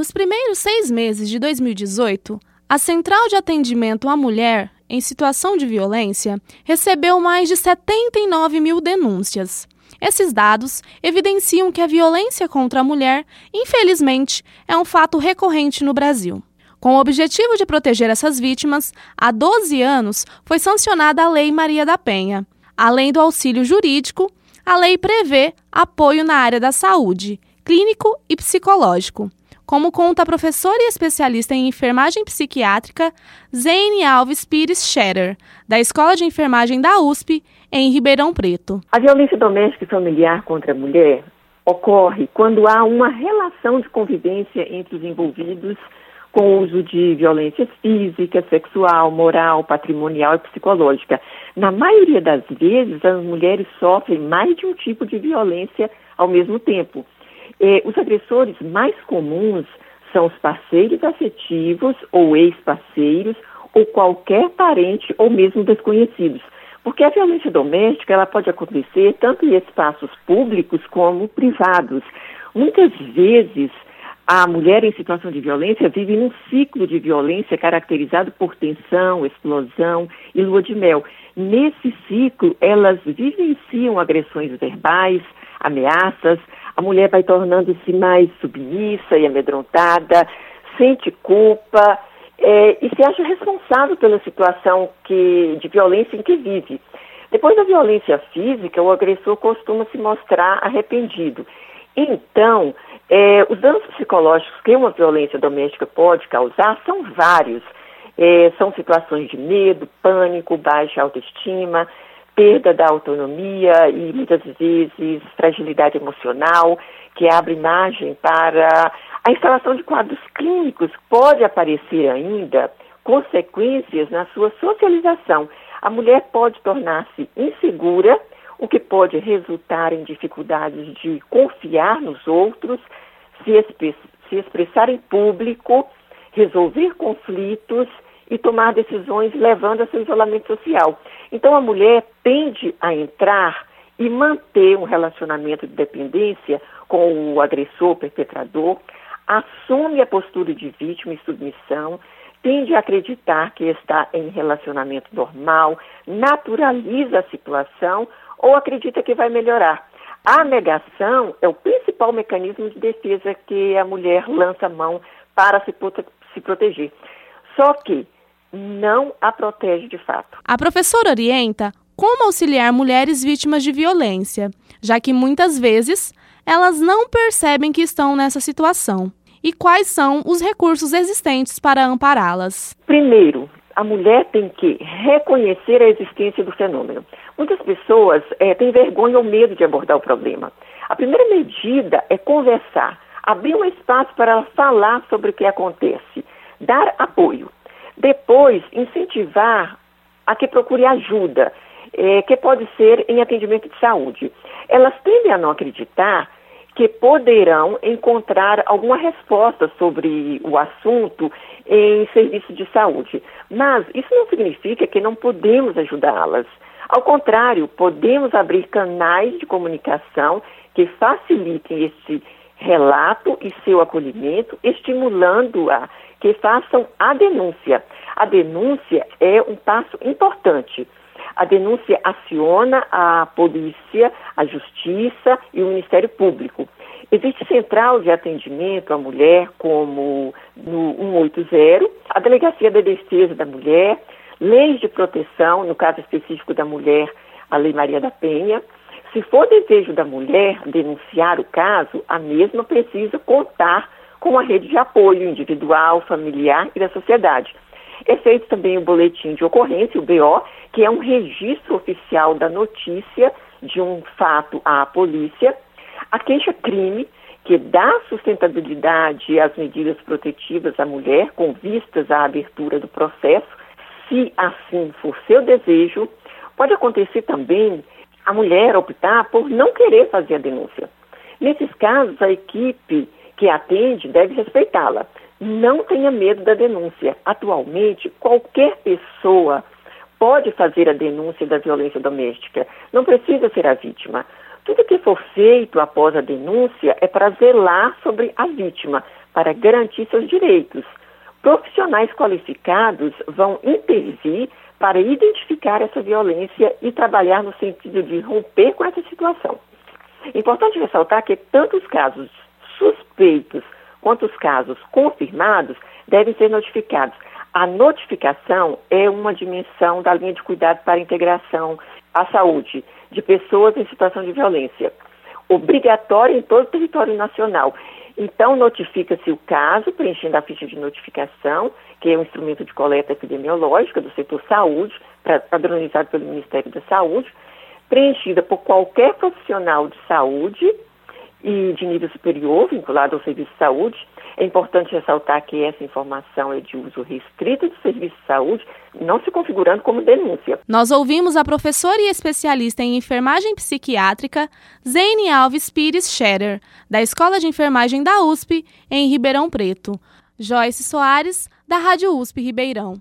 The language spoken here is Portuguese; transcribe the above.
Nos primeiros seis meses de 2018, a Central de Atendimento à Mulher em Situação de Violência recebeu mais de 79 mil denúncias. Esses dados evidenciam que a violência contra a mulher, infelizmente, é um fato recorrente no Brasil. Com o objetivo de proteger essas vítimas, há 12 anos foi sancionada a Lei Maria da Penha. Além do auxílio jurídico, a lei prevê apoio na área da saúde, clínico e psicológico, como conta a professora e especialista em enfermagem psiquiátrica Zane Alves Pires Scherer, da Escola de Enfermagem da USP, em Ribeirão Preto. A violência doméstica e familiar contra a mulher ocorre quando há uma relação de convivência entre os envolvidos com o uso de violência física, sexual, moral, patrimonial e psicológica. Na maioria das vezes, as mulheres sofrem mais de um tipo de violência ao mesmo tempo. Eh, os agressores mais comuns são os parceiros afetivos ou ex-parceiros ou qualquer parente ou mesmo desconhecidos. Porque a violência doméstica ela pode acontecer tanto em espaços públicos como privados. Muitas vezes a mulher em situação de violência vive num ciclo de violência caracterizado por tensão, explosão e lua de mel. Nesse ciclo, elas vivenciam agressões verbais, ameaças, a mulher vai tornando-se mais submissa e amedrontada, sente culpa é, e se acha responsável pela situação que, de violência em que vive. Depois da violência física, o agressor costuma se mostrar arrependido. Então, é, os danos psicológicos que uma violência doméstica pode causar são vários. É, são situações de medo, pânico, baixa autoestima, perda da autonomia e muitas vezes fragilidade emocional, que abre margem para a instalação de quadros clínicos. Pode aparecer ainda consequências na sua socialização. A mulher pode tornar-se insegura o que pode resultar em dificuldades de confiar nos outros, se, se expressar em público, resolver conflitos e tomar decisões levando a seu isolamento social. Então a mulher tende a entrar e manter um relacionamento de dependência com o agressor, perpetrador, assume a postura de vítima e submissão, tende a acreditar que está em relacionamento normal, naturaliza a situação ou acredita que vai melhorar. A negação é o principal mecanismo de defesa que a mulher lança mão para se, se proteger. Só que não a protege de fato. A professora orienta como auxiliar mulheres vítimas de violência, já que muitas vezes elas não percebem que estão nessa situação. E quais são os recursos existentes para ampará-las? Primeiro, a mulher tem que reconhecer a existência do fenômeno. Muitas pessoas é, têm vergonha ou medo de abordar o problema. A primeira medida é conversar, abrir um espaço para ela falar sobre o que acontece, dar apoio. Depois, incentivar a que procure ajuda, é, que pode ser em atendimento de saúde. Elas tendem a não acreditar que poderão encontrar alguma resposta sobre o assunto em serviço de saúde. Mas isso não significa que não podemos ajudá-las. Ao contrário, podemos abrir canais de comunicação que facilitem esse relato e seu acolhimento, estimulando-a que façam a denúncia. A denúncia é um passo importante. A denúncia aciona a polícia, a justiça e o Ministério Público. Existe central de atendimento à mulher, como no 180, a Delegacia da Defesa da Mulher, leis de proteção, no caso específico da mulher, a Lei Maria da Penha. Se for desejo da mulher denunciar o caso, a mesma precisa contar com a rede de apoio individual, familiar e da sociedade. É feito também o boletim de ocorrência, o BO, que é um registro oficial da notícia de um fato à polícia. A queixa-crime, que dá sustentabilidade às medidas protetivas à mulher, com vistas à abertura do processo, se assim for seu desejo. Pode acontecer também a mulher optar por não querer fazer a denúncia. Nesses casos, a equipe que atende deve respeitá-la. Não tenha medo da denúncia. Atualmente, qualquer pessoa pode fazer a denúncia da violência doméstica. Não precisa ser a vítima. Tudo que for feito após a denúncia é para zelar sobre a vítima, para garantir seus direitos. Profissionais qualificados vão intervir para identificar essa violência e trabalhar no sentido de romper com essa situação. Importante ressaltar que tanto os casos suspeitos quanto os casos confirmados devem ser notificados. A notificação é uma dimensão da linha de cuidado para a integração à saúde de pessoas em situação de violência, obrigatória em todo o território nacional. Então, notifica-se o caso, preenchendo a ficha de notificação, que é um instrumento de coleta epidemiológica do setor saúde, padronizado pelo Ministério da Saúde, preenchida por qualquer profissional de saúde e de nível superior vinculado ao serviço de saúde. É importante ressaltar que essa informação é de uso restrito do serviço de saúde, não se configurando como denúncia. Nós ouvimos a professora e especialista em enfermagem psiquiátrica, Zene Alves Pires Scherer, da Escola de Enfermagem da USP, em Ribeirão Preto. Joyce Soares, da Rádio USP Ribeirão.